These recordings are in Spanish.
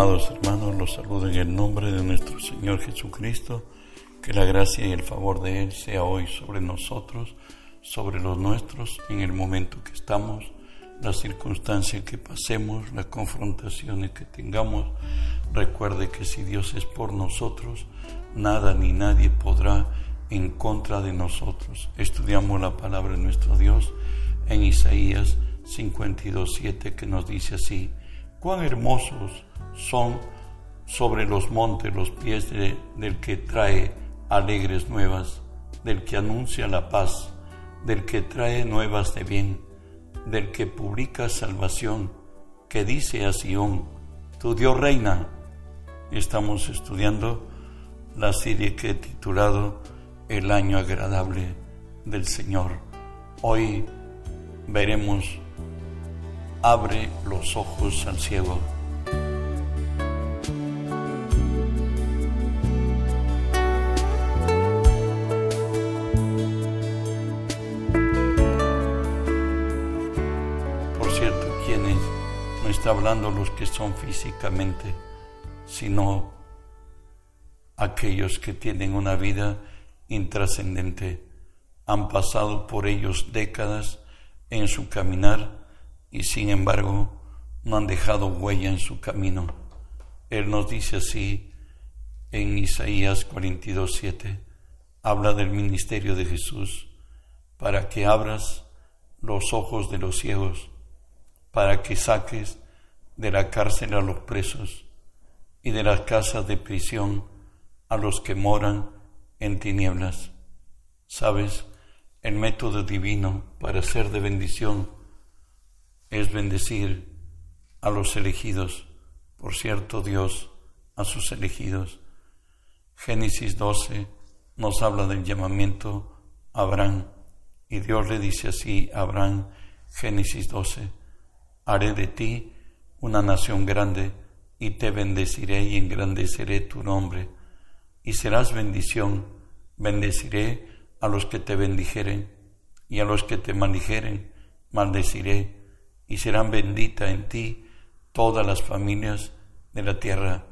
Amados hermanos, los saludo en el nombre de nuestro Señor Jesucristo. Que la gracia y el favor de Él sea hoy sobre nosotros, sobre los nuestros, en el momento que estamos, las circunstancias que pasemos, las confrontaciones que tengamos. Recuerde que si Dios es por nosotros, nada ni nadie podrá en contra de nosotros. Estudiamos la palabra de nuestro Dios en Isaías 52.7 que nos dice así, cuán hermosos son sobre los montes los pies del que trae alegres nuevas, del que anuncia la paz, del que trae nuevas de bien, del que publica salvación, que dice a Sión, tu Dios reina. Estamos estudiando la serie que he titulado El año agradable del Señor. Hoy veremos Abre los ojos al ciego. Está hablando los que son físicamente, sino aquellos que tienen una vida intrascendente. Han pasado por ellos décadas en su caminar y sin embargo no han dejado huella en su camino. Él nos dice así en Isaías 42:7, habla del ministerio de Jesús para que abras los ojos de los ciegos, para que saques de la cárcel a los presos y de las casas de prisión a los que moran en tinieblas. Sabes, el método divino para ser de bendición es bendecir a los elegidos, por cierto Dios, a sus elegidos. Génesis 12 nos habla del llamamiento a Abraham y Dios le dice así a Abraham, Génesis 12, haré de ti una nación grande, y te bendeciré y engrandeceré tu nombre, y serás bendición, bendeciré a los que te bendijeren, y a los que te maldijeren, maldeciré, y serán benditas en ti todas las familias de la tierra.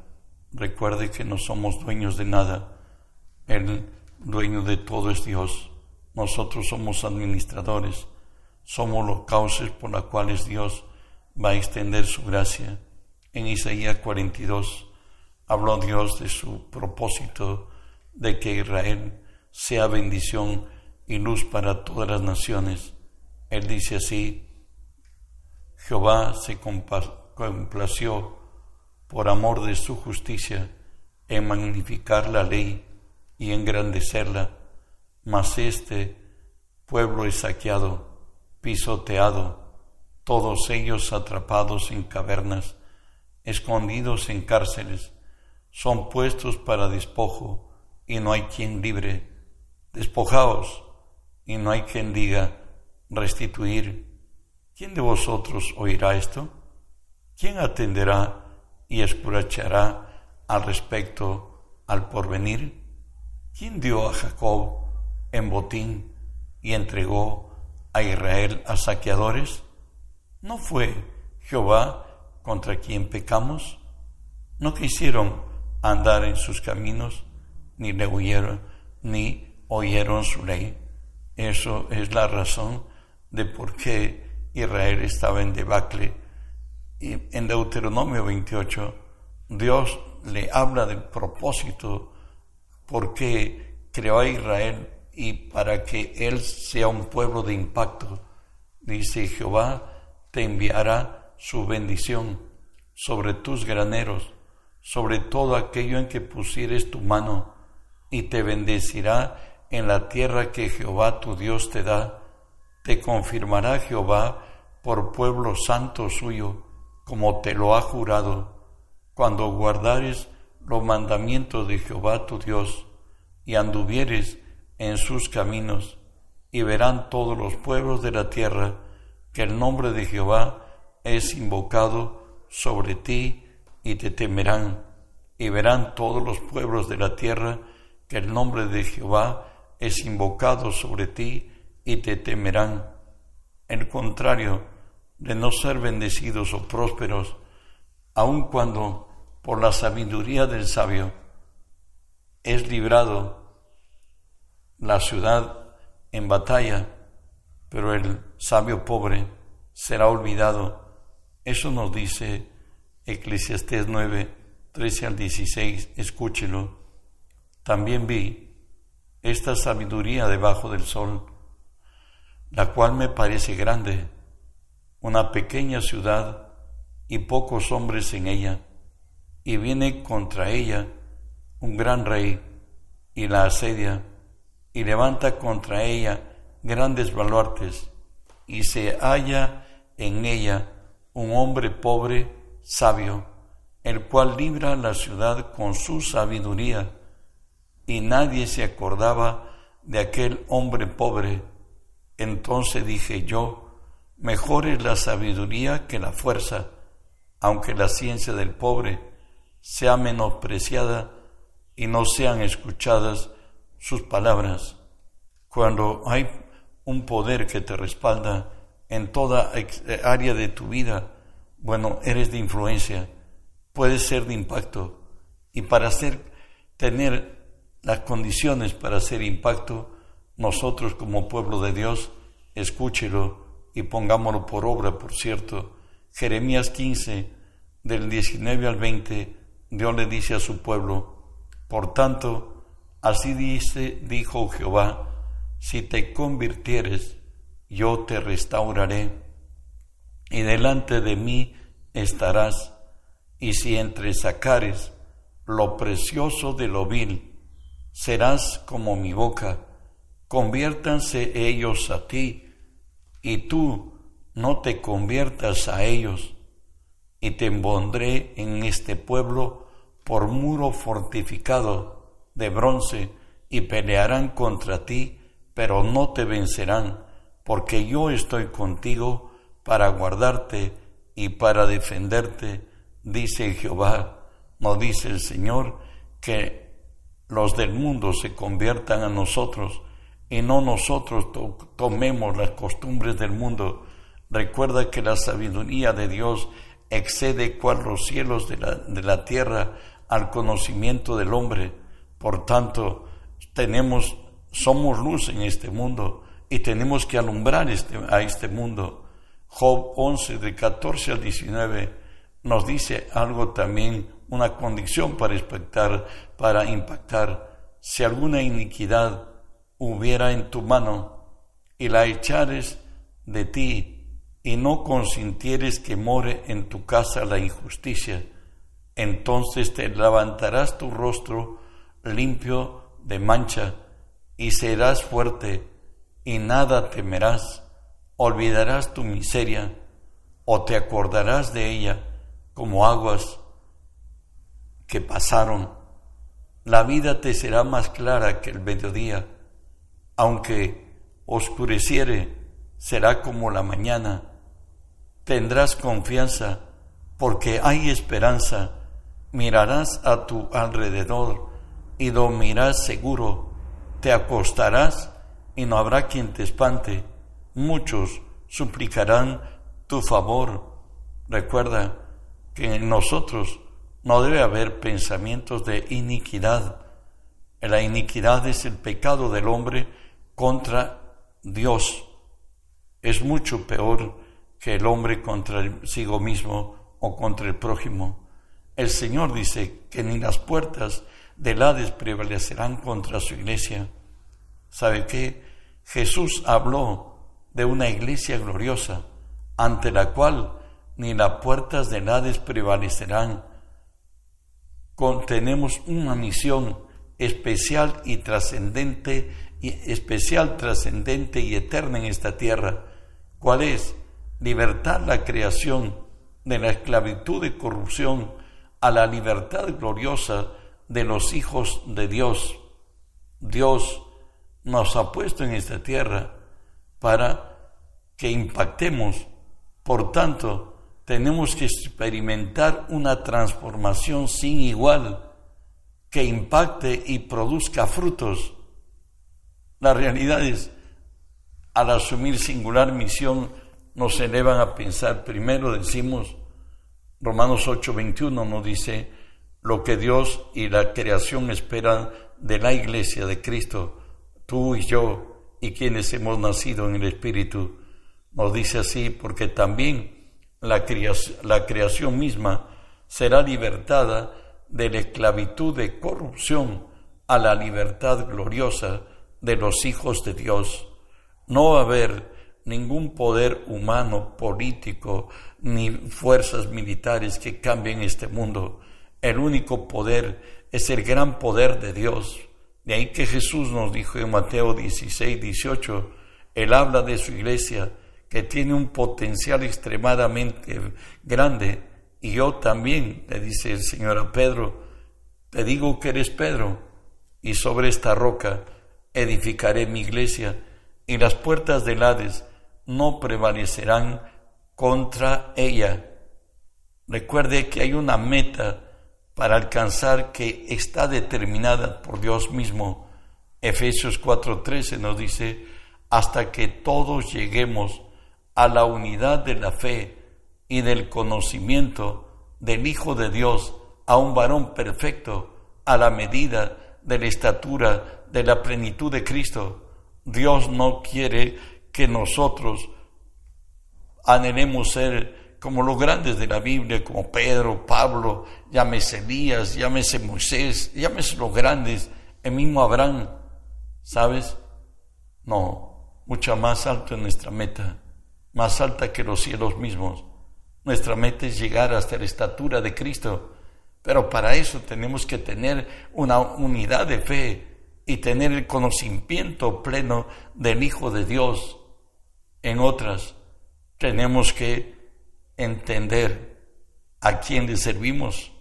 Recuerde que no somos dueños de nada, el dueño de todo es Dios. Nosotros somos administradores, somos los cauces por los cuales Dios va a extender su gracia. En Isaías 42 habló Dios de su propósito de que Israel sea bendición y luz para todas las naciones. Él dice así, Jehová se complació por amor de su justicia en magnificar la ley y engrandecerla, mas este pueblo es saqueado, pisoteado, todos ellos atrapados en cavernas, escondidos en cárceles, son puestos para despojo y no hay quien libre. Despojaos y no hay quien diga restituir. ¿Quién de vosotros oirá esto? ¿Quién atenderá y escurachará al respecto al porvenir? ¿Quién dio a Jacob en botín y entregó a Israel a saqueadores? ¿No fue Jehová contra quien pecamos? ¿No quisieron andar en sus caminos, ni le oyeron, ni oyeron su ley? Eso es la razón de por qué Israel estaba en debacle. Y en Deuteronomio 28, Dios le habla del propósito por qué creó a Israel y para que él sea un pueblo de impacto. Dice Jehová, te enviará su bendición sobre tus graneros, sobre todo aquello en que pusieres tu mano, y te bendecirá en la tierra que Jehová tu Dios te da. Te confirmará Jehová por pueblo santo suyo, como te lo ha jurado, cuando guardares los mandamientos de Jehová tu Dios, y anduvieres en sus caminos, y verán todos los pueblos de la tierra, que el nombre de Jehová es invocado sobre ti y te temerán, y verán todos los pueblos de la tierra que el nombre de Jehová es invocado sobre ti y te temerán. En contrario de no ser bendecidos o prósperos, aun cuando por la sabiduría del sabio. Es librado la ciudad en batalla, pero el sabio pobre será olvidado. Eso nos dice Eclesiastés 9, 13 al 16. Escúchelo. También vi esta sabiduría debajo del sol, la cual me parece grande, una pequeña ciudad y pocos hombres en ella, y viene contra ella un gran rey y la asedia y levanta contra ella grandes baluartes y se halla en ella un hombre pobre, sabio, el cual libra la ciudad con su sabiduría y nadie se acordaba de aquel hombre pobre. Entonces dije yo, mejor es la sabiduría que la fuerza, aunque la ciencia del pobre sea menospreciada y no sean escuchadas sus palabras. Cuando hay un poder que te respalda en toda área de tu vida, bueno, eres de influencia, puedes ser de impacto. Y para hacer, tener las condiciones para hacer impacto, nosotros como pueblo de Dios, escúchelo y pongámoslo por obra, por cierto. Jeremías 15, del 19 al 20, Dios le dice a su pueblo, por tanto, así dice, dijo Jehová, si te convirtieres, yo te restauraré, y delante de mí estarás, y si entre sacares lo precioso de lo vil, serás como mi boca, conviértanse ellos a ti, y tú no te conviertas a ellos, y te pondré en este pueblo por muro fortificado de bronce, y pelearán contra ti, pero no te vencerán, porque yo estoy contigo para guardarte y para defenderte, dice Jehová, no dice el Señor, que los del mundo se conviertan a nosotros y no nosotros tomemos las costumbres del mundo. Recuerda que la sabiduría de Dios excede cual los cielos de la, de la tierra al conocimiento del hombre. Por tanto, tenemos, somos luz en este mundo y tenemos que alumbrar este, a este mundo. Job 11, de 14 al 19, nos dice algo también una condición para impactar, para impactar. Si alguna iniquidad hubiera en tu mano y la echares de ti y no consintieres que more en tu casa la injusticia, entonces te levantarás tu rostro limpio de mancha y serás fuerte y nada temerás, olvidarás tu miseria o te acordarás de ella como aguas que pasaron, la vida te será más clara que el mediodía, aunque oscureciere, será como la mañana. Tendrás confianza, porque hay esperanza. Mirarás a tu alrededor y dormirás seguro. Te acostarás y no habrá quien te espante. Muchos suplicarán tu favor. Recuerda que en nosotros no debe haber pensamientos de iniquidad. La iniquidad es el pecado del hombre contra Dios. Es mucho peor que el hombre contra sigo mismo o contra el prójimo. El Señor dice que ni las puertas del Hades prevalecerán contra su iglesia. ¿Sabe qué? Jesús habló de una iglesia gloriosa ante la cual ni las puertas del Hades prevalecerán tenemos una misión especial y trascendente, especial, trascendente y eterna en esta tierra. ¿Cuál es? Libertar la creación de la esclavitud y corrupción a la libertad gloriosa de los hijos de Dios. Dios nos ha puesto en esta tierra para que impactemos. Por tanto, tenemos que experimentar una transformación sin igual que impacte y produzca frutos. La realidad es, al asumir singular misión, nos elevan a pensar, primero decimos, Romanos 8:21 nos dice, lo que Dios y la creación esperan de la iglesia de Cristo, tú y yo y quienes hemos nacido en el Espíritu. Nos dice así porque también la creación, misma será libertada de la esclavitud de corrupción a la libertad gloriosa de los hijos de Dios. No va a haber ningún poder humano, político, ni fuerzas militares que cambien este mundo. El único poder es el gran poder de Dios. De ahí que Jesús nos dijo en Mateo 16, 18, Él habla de su iglesia que tiene un potencial extremadamente grande. Y yo también, le dice el Señor a Pedro, te digo que eres Pedro, y sobre esta roca edificaré mi iglesia, y las puertas del Hades no prevalecerán contra ella. Recuerde que hay una meta para alcanzar que está determinada por Dios mismo. Efesios 4:13 nos dice, hasta que todos lleguemos a la unidad de la fe y del conocimiento del Hijo de Dios, a un varón perfecto, a la medida de la estatura de la plenitud de Cristo. Dios no quiere que nosotros anhelemos ser como los grandes de la Biblia, como Pedro, Pablo, llámese Elías, llámese Moisés, llámese los grandes, el mismo Abraham, ¿sabes? No, mucha más alta es nuestra meta, más alta que los cielos mismos. Nuestra meta es llegar hasta la estatura de Cristo, pero para eso tenemos que tener una unidad de fe y tener el conocimiento pleno del Hijo de Dios en otras, tenemos que entender a quién le servimos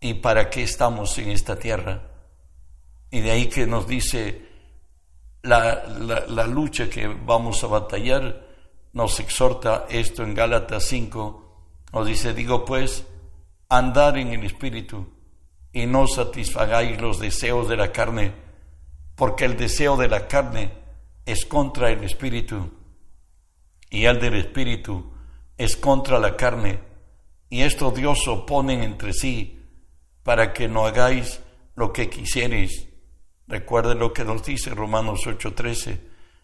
y para qué estamos en esta tierra. Y de ahí que nos dice la, la, lucha que vamos a batallar, nos exhorta esto en Gálatas 5, nos dice, digo pues, andar en el Espíritu y no satisfagáis los deseos de la carne, porque el deseo de la carne es contra el Espíritu y el del Espíritu es contra la carne, y estos Dios oponen entre sí para que no hagáis lo que quisierais. Recuerden lo que nos dice Romanos 8:13.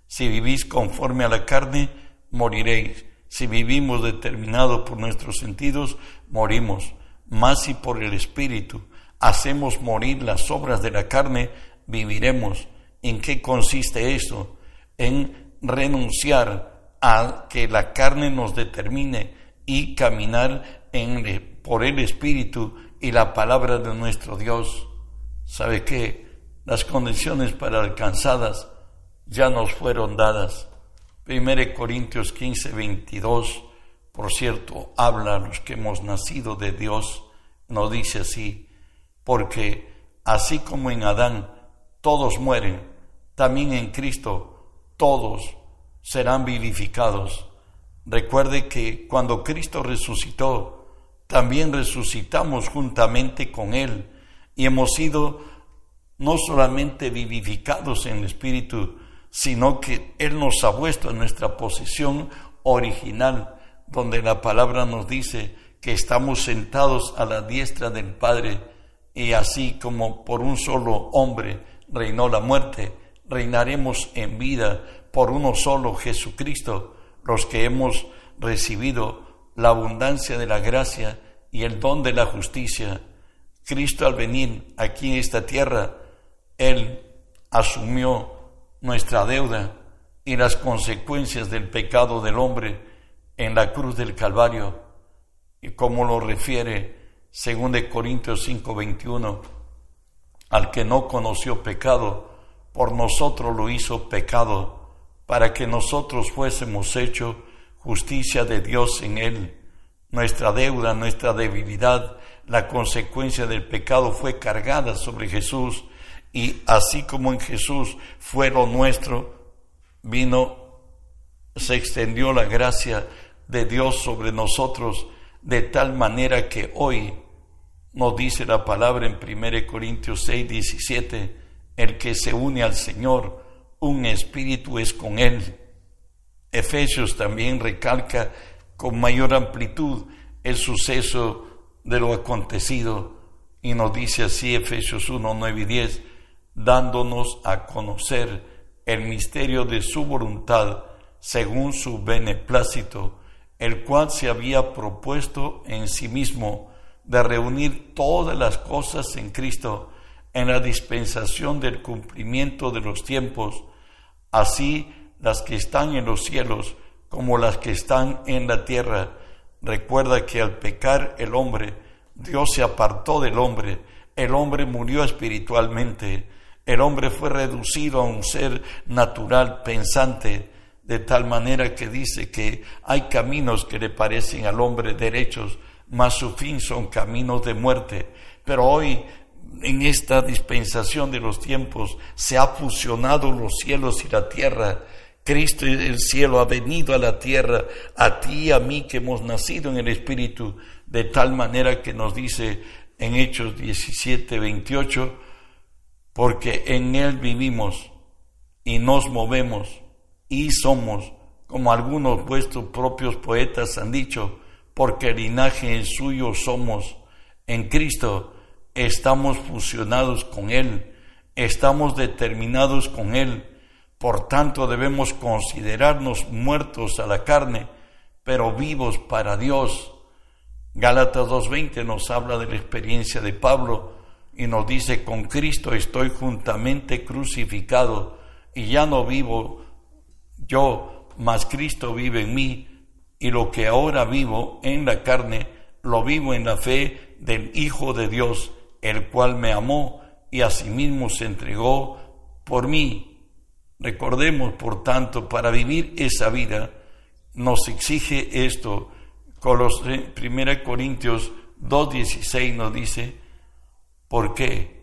Si vivís conforme a la carne, moriréis. Si vivimos determinados por nuestros sentidos, morimos. Mas si por el Espíritu hacemos morir las obras de la carne, viviremos. ¿En qué consiste esto? En renunciar a que la carne nos determine y caminar en, por el Espíritu y la palabra de nuestro Dios. ¿Sabe qué? Las condiciones para alcanzadas ya nos fueron dadas. 1 Corintios 15, 22, por cierto, habla a los que hemos nacido de Dios, nos dice así, porque así como en Adán todos mueren, también en Cristo todos serán vivificados. Recuerde que cuando Cristo resucitó, también resucitamos juntamente con Él y hemos sido no solamente vivificados en el Espíritu, sino que Él nos ha puesto en nuestra posición original, donde la palabra nos dice que estamos sentados a la diestra del Padre y así como por un solo hombre reinó la muerte, reinaremos en vida por uno solo, Jesucristo, los que hemos recibido la abundancia de la gracia y el don de la justicia. Cristo al venir aquí en esta tierra, Él asumió nuestra deuda y las consecuencias del pecado del hombre en la cruz del Calvario, y como lo refiere según de Corintios 5:21, al que no conoció pecado, por nosotros lo hizo pecado para que nosotros fuésemos hecho justicia de Dios en Él. Nuestra deuda, nuestra debilidad, la consecuencia del pecado fue cargada sobre Jesús y así como en Jesús fue lo nuestro, vino, se extendió la gracia de Dios sobre nosotros de tal manera que hoy nos dice la palabra en 1 Corintios 6, 17, el que se une al Señor, un espíritu es con él. Efesios también recalca con mayor amplitud el suceso de lo acontecido. Y nos dice así Efesios 1, 9 y 10, dándonos a conocer el misterio de su voluntad según su beneplácito, el cual se había propuesto en sí mismo de reunir todas las cosas en Cristo en la dispensación del cumplimiento de los tiempos, así las que están en los cielos como las que están en la tierra. Recuerda que al pecar el hombre, Dios se apartó del hombre, el hombre murió espiritualmente, el hombre fue reducido a un ser natural, pensante, de tal manera que dice que hay caminos que le parecen al hombre derechos, mas su fin son caminos de muerte. Pero hoy, en esta dispensación de los tiempos, se ha fusionado los cielos y la tierra. Cristo el cielo ha venido a la tierra, a ti y a mí que hemos nacido en el Espíritu, de tal manera que nos dice en Hechos 17, 28, porque en Él vivimos y nos movemos y somos, como algunos vuestros propios poetas han dicho, porque linaje suyo somos. En Cristo estamos fusionados con Él, estamos determinados con Él, por tanto debemos considerarnos muertos a la carne, pero vivos para Dios. Gálatas 2.20 nos habla de la experiencia de Pablo y nos dice, con Cristo estoy juntamente crucificado y ya no vivo yo, mas Cristo vive en mí, y lo que ahora vivo en la carne, lo vivo en la fe del Hijo de Dios, el cual me amó y asimismo se entregó por mí. Recordemos, por tanto, para vivir esa vida, nos exige esto. Con los 1 Corintios 2.16 nos dice, ¿por qué?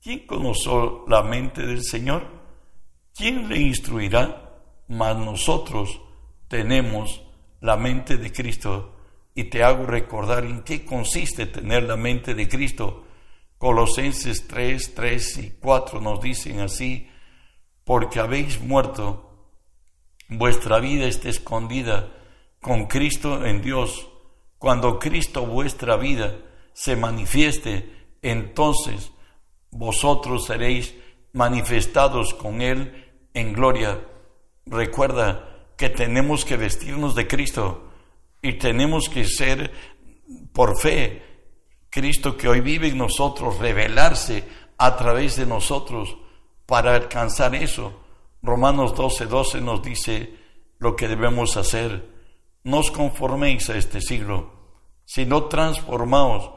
¿Quién conoció la mente del Señor? ¿Quién le instruirá? mas nosotros tenemos la mente de Cristo y te hago recordar en qué consiste tener la mente de Cristo. Colosenses 3, 3 y 4 nos dicen así, porque habéis muerto, vuestra vida está escondida con Cristo en Dios. Cuando Cristo vuestra vida se manifieste, entonces vosotros seréis manifestados con Él en gloria recuerda que tenemos que vestirnos de Cristo y tenemos que ser por fe Cristo que hoy vive en nosotros, revelarse a través de nosotros para alcanzar eso. Romanos 12, 12 nos dice lo que debemos hacer. No os conforméis a este siglo, sino transformaos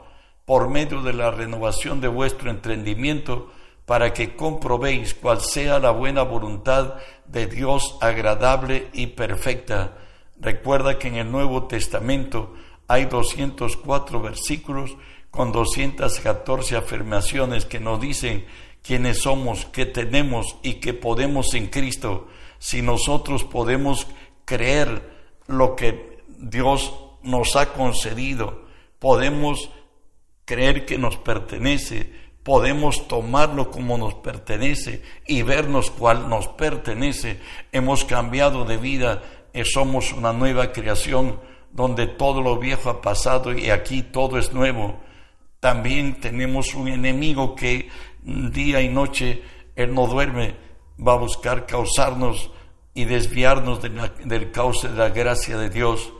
por medio de la renovación de vuestro entendimiento para que comprobéis cuál sea la buena voluntad de Dios agradable y perfecta. Recuerda que en el Nuevo Testamento hay 204 versículos con 214 afirmaciones que nos dicen quiénes somos, qué tenemos y qué podemos en Cristo. Si nosotros podemos creer lo que Dios nos ha concedido, podemos creer que nos pertenece, podemos tomarlo como nos pertenece y vernos cual nos pertenece. Hemos cambiado de vida, somos una nueva creación donde todo lo viejo ha pasado y aquí todo es nuevo. También tenemos un enemigo que día y noche él no duerme, va a buscar causarnos y desviarnos del cauce de la gracia de Dios.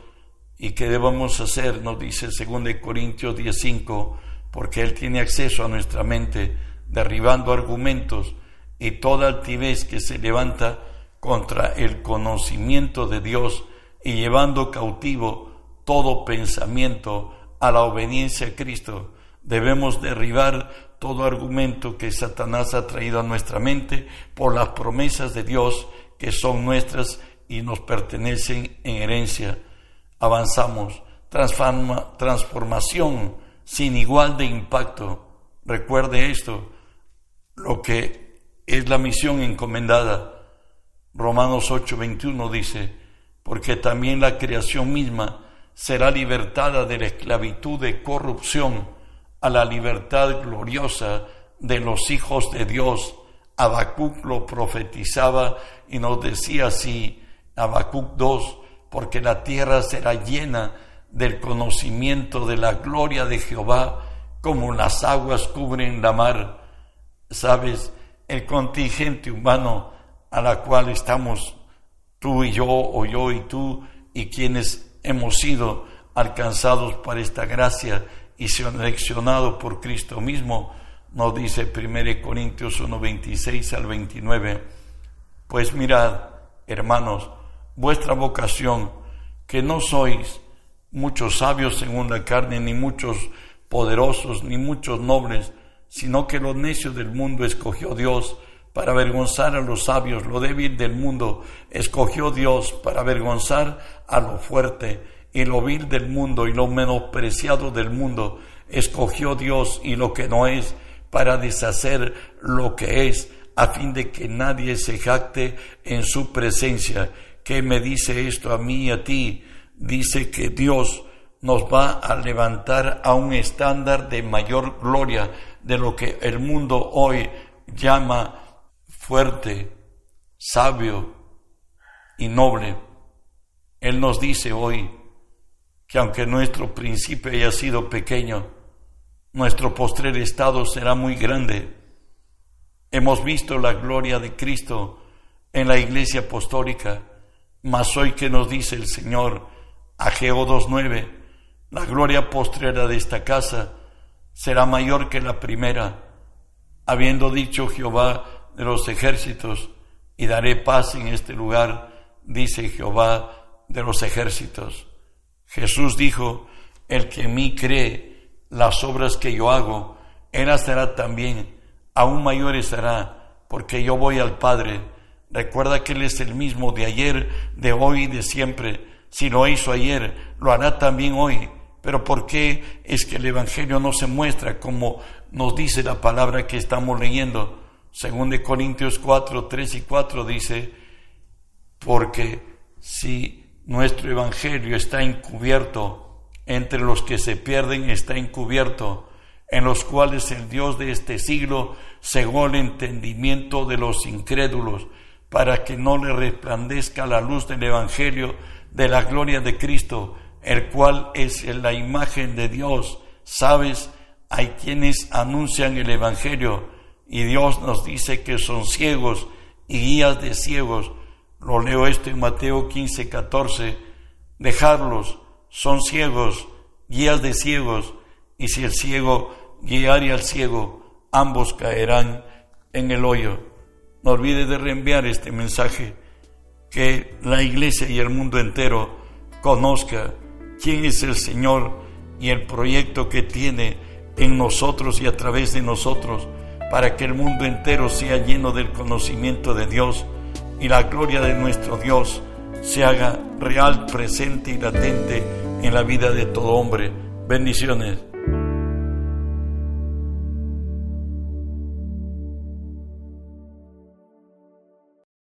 ¿Y qué debemos hacer? Nos dice 2 Corintios 10:5 porque Él tiene acceso a nuestra mente, derribando argumentos y toda altivez que se levanta contra el conocimiento de Dios y llevando cautivo todo pensamiento a la obediencia a Cristo. Debemos derribar todo argumento que Satanás ha traído a nuestra mente por las promesas de Dios que son nuestras y nos pertenecen en herencia. Avanzamos. Transforma, transformación sin igual de impacto. Recuerde esto, lo que es la misión encomendada. Romanos 8:21 dice, porque también la creación misma será libertada de la esclavitud de corrupción a la libertad gloriosa de los hijos de Dios. Habacuc lo profetizaba y nos decía así, Habacuc 2, porque la tierra será llena del conocimiento de la gloria de Jehová como las aguas cubren la mar. Sabes, el contingente humano a la cual estamos tú y yo, o yo y tú, y quienes hemos sido alcanzados por esta gracia y seleccionados por Cristo mismo, nos dice 1 Corintios 1, 26 al 29, pues mirad, hermanos, vuestra vocación, que no sois muchos sabios según la carne, ni muchos poderosos, ni muchos nobles, sino que lo necio del mundo escogió Dios para avergonzar a los sabios, lo débil del mundo escogió Dios para avergonzar a lo fuerte, y lo vil del mundo y lo menospreciado del mundo escogió Dios y lo que no es para deshacer lo que es, a fin de que nadie se jacte en su presencia. ¿Qué me dice esto a mí y a ti? Dice que Dios nos va a levantar a un estándar de mayor gloria de lo que el mundo hoy llama fuerte, sabio y noble. Él nos dice hoy que aunque nuestro principio haya sido pequeño, nuestro postrer estado será muy grande. Hemos visto la gloria de Cristo en la iglesia apostólica, mas hoy que nos dice el Señor, Ageo 2.9, la gloria postrera de esta casa será mayor que la primera, habiendo dicho Jehová de los ejércitos, y daré paz en este lugar, dice Jehová de los ejércitos. Jesús dijo, el que en mí cree, las obras que yo hago, Él hará también, aún mayores hará, porque yo voy al Padre. Recuerda que Él es el mismo de ayer, de hoy y de siempre. Si lo hizo ayer, lo hará también hoy. Pero ¿por qué es que el Evangelio no se muestra como nos dice la palabra que estamos leyendo? Según de Corintios 4, 3 y 4 dice, porque si nuestro Evangelio está encubierto, entre los que se pierden está encubierto, en los cuales el Dios de este siglo cegó el entendimiento de los incrédulos, para que no le resplandezca la luz del Evangelio de la gloria de Cristo, el cual es la imagen de Dios. Sabes, hay quienes anuncian el Evangelio y Dios nos dice que son ciegos y guías de ciegos. Lo leo esto en Mateo 15, 14. Dejarlos son ciegos, guías de ciegos, y si el ciego guiare al ciego, ambos caerán en el hoyo. No olvide de reenviar este mensaje, que la iglesia y el mundo entero conozca quién es el Señor y el proyecto que tiene en nosotros y a través de nosotros, para que el mundo entero sea lleno del conocimiento de Dios y la gloria de nuestro Dios se haga real, presente y latente en la vida de todo hombre. Bendiciones.